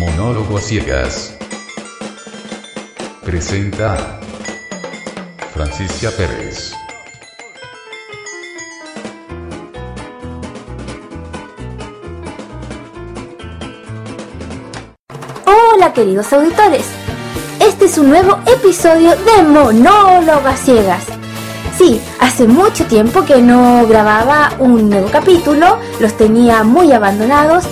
Monólogo a ciegas. Presenta Francisca Pérez. Hola queridos auditores, este es un nuevo episodio de Monólogo a ciegas. Sí, hace mucho tiempo que no grababa un nuevo capítulo, los tenía muy abandonados,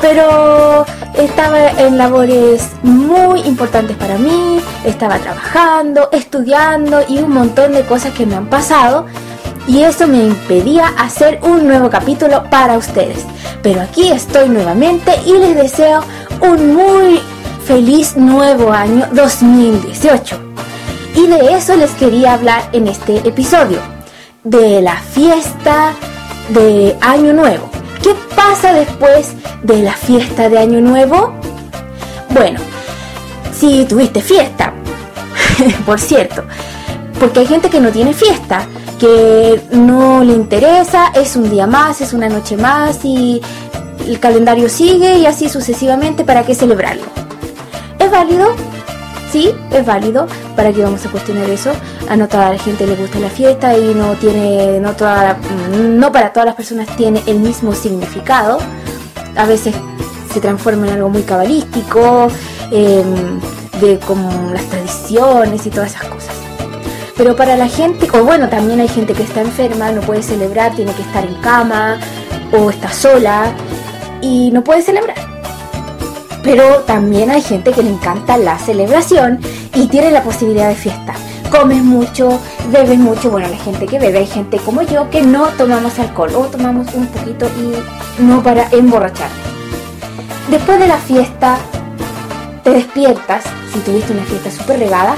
pero estaba en labores muy importantes para mí, estaba trabajando, estudiando y un montón de cosas que me han pasado y eso me impedía hacer un nuevo capítulo para ustedes. Pero aquí estoy nuevamente y les deseo un muy feliz nuevo año 2018. Y de eso les quería hablar en este episodio, de la fiesta de Año Nuevo. ¿Qué pasa después de la fiesta de Año Nuevo? Bueno, si tuviste fiesta, por cierto, porque hay gente que no tiene fiesta, que no le interesa, es un día más, es una noche más y el calendario sigue y así sucesivamente, ¿para qué celebrarlo? ¿Es válido? Sí, es válido. ¿Para qué vamos a cuestionar eso? A no toda la gente le gusta la fiesta y no tiene, no, toda, no para todas las personas tiene el mismo significado. A veces se transforma en algo muy cabalístico, eh, de como las tradiciones y todas esas cosas. Pero para la gente, o bueno, también hay gente que está enferma, no puede celebrar, tiene que estar en cama o está sola y no puede celebrar. Pero también hay gente que le encanta la celebración y tiene la posibilidad de fiesta. Comes mucho, bebes mucho. Bueno, la gente que bebe, hay gente como yo que no tomamos alcohol o tomamos un poquito y no para emborrachar. Después de la fiesta, te despiertas, si tuviste una fiesta súper regada,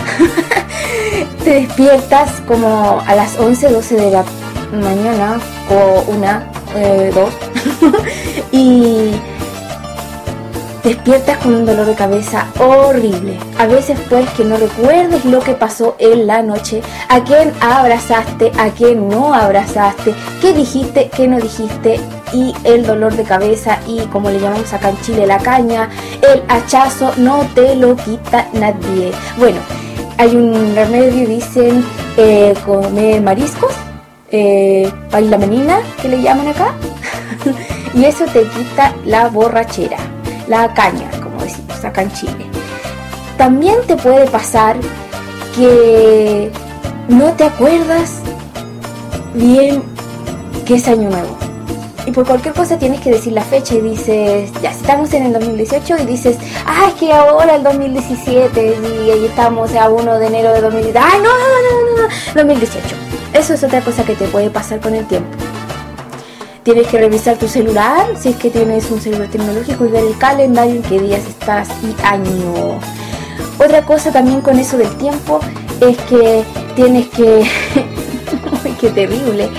te despiertas como a las 11, 12 de la mañana o una, eh, dos, y despiertas con un dolor de cabeza horrible. A veces pues que no recuerdes lo que pasó en la noche, a quién abrazaste, a quién no abrazaste, qué dijiste, qué no dijiste y el dolor de cabeza y como le llamamos acá en Chile la caña, el hachazo no te lo quita nadie. Bueno, hay un remedio, dicen eh, comer mariscos, eh, menina que le llaman acá, y eso te quita la borrachera la caña, como decimos acá en Chile. También te puede pasar que no te acuerdas bien que es año nuevo. Y por cualquier cosa tienes que decir la fecha y dices, ya estamos en el 2018 y dices, ah, es que ahora el 2017 y ahí estamos a 1 de enero de 2018. Ah, no, no, no, no, 2018. Eso es otra cosa que te puede pasar con el tiempo. Tienes que revisar tu celular, si es que tienes un celular tecnológico, y ver el calendario en qué días estás y año. Otra cosa también con eso del tiempo es que tienes que... ¡Qué terrible!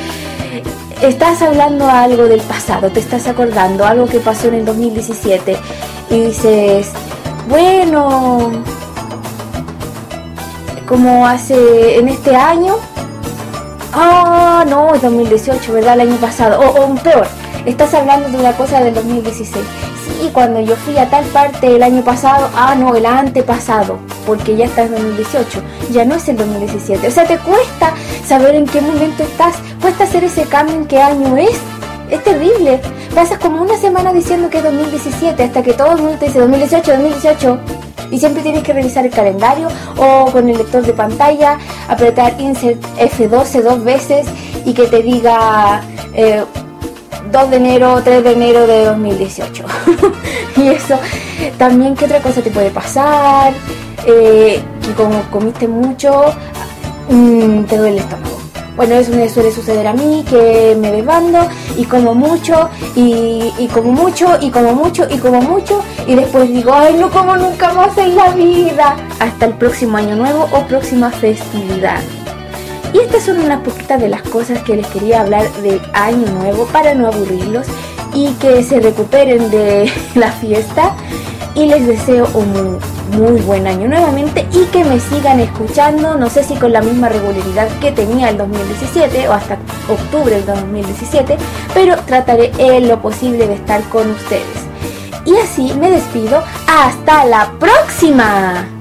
Estás hablando algo del pasado, te estás acordando algo que pasó en el 2017 y dices, bueno, como hace en este año Ah, no, es 2018, ¿verdad? El año pasado. O, o peor, estás hablando de una cosa del 2016. Sí, cuando yo fui a tal parte el año pasado, ah, no, el antepasado, porque ya está en 2018, ya no es el 2017. O sea, te cuesta saber en qué momento estás, cuesta hacer ese cambio en qué año es. Es terrible. Pasas como una semana diciendo que es 2017 hasta que todo el mundo te dice 2018, 2018 y siempre tienes que revisar el calendario o con el lector de pantalla, apretar insert F12 dos veces y que te diga 2 eh, de enero, 3 de enero de 2018. y eso también, ¿qué otra cosa te puede pasar? Eh, que como comiste mucho, mm, te duele el estómago. Bueno, eso me suele suceder a mí, que me desbando y como mucho, y, como mucho, y como mucho, y como mucho, y después digo, ay, no como nunca más en la vida. Hasta el próximo año nuevo o próxima festividad. Y estas son unas poquitas de las cosas que les quería hablar del año nuevo para no aburrirlos y que se recuperen de la fiesta. Y les deseo un muy buen año nuevamente y que me sigan escuchando, no sé si con la misma regularidad que tenía el 2017 o hasta octubre del 2017, pero trataré en lo posible de estar con ustedes. Y así me despido. Hasta la próxima.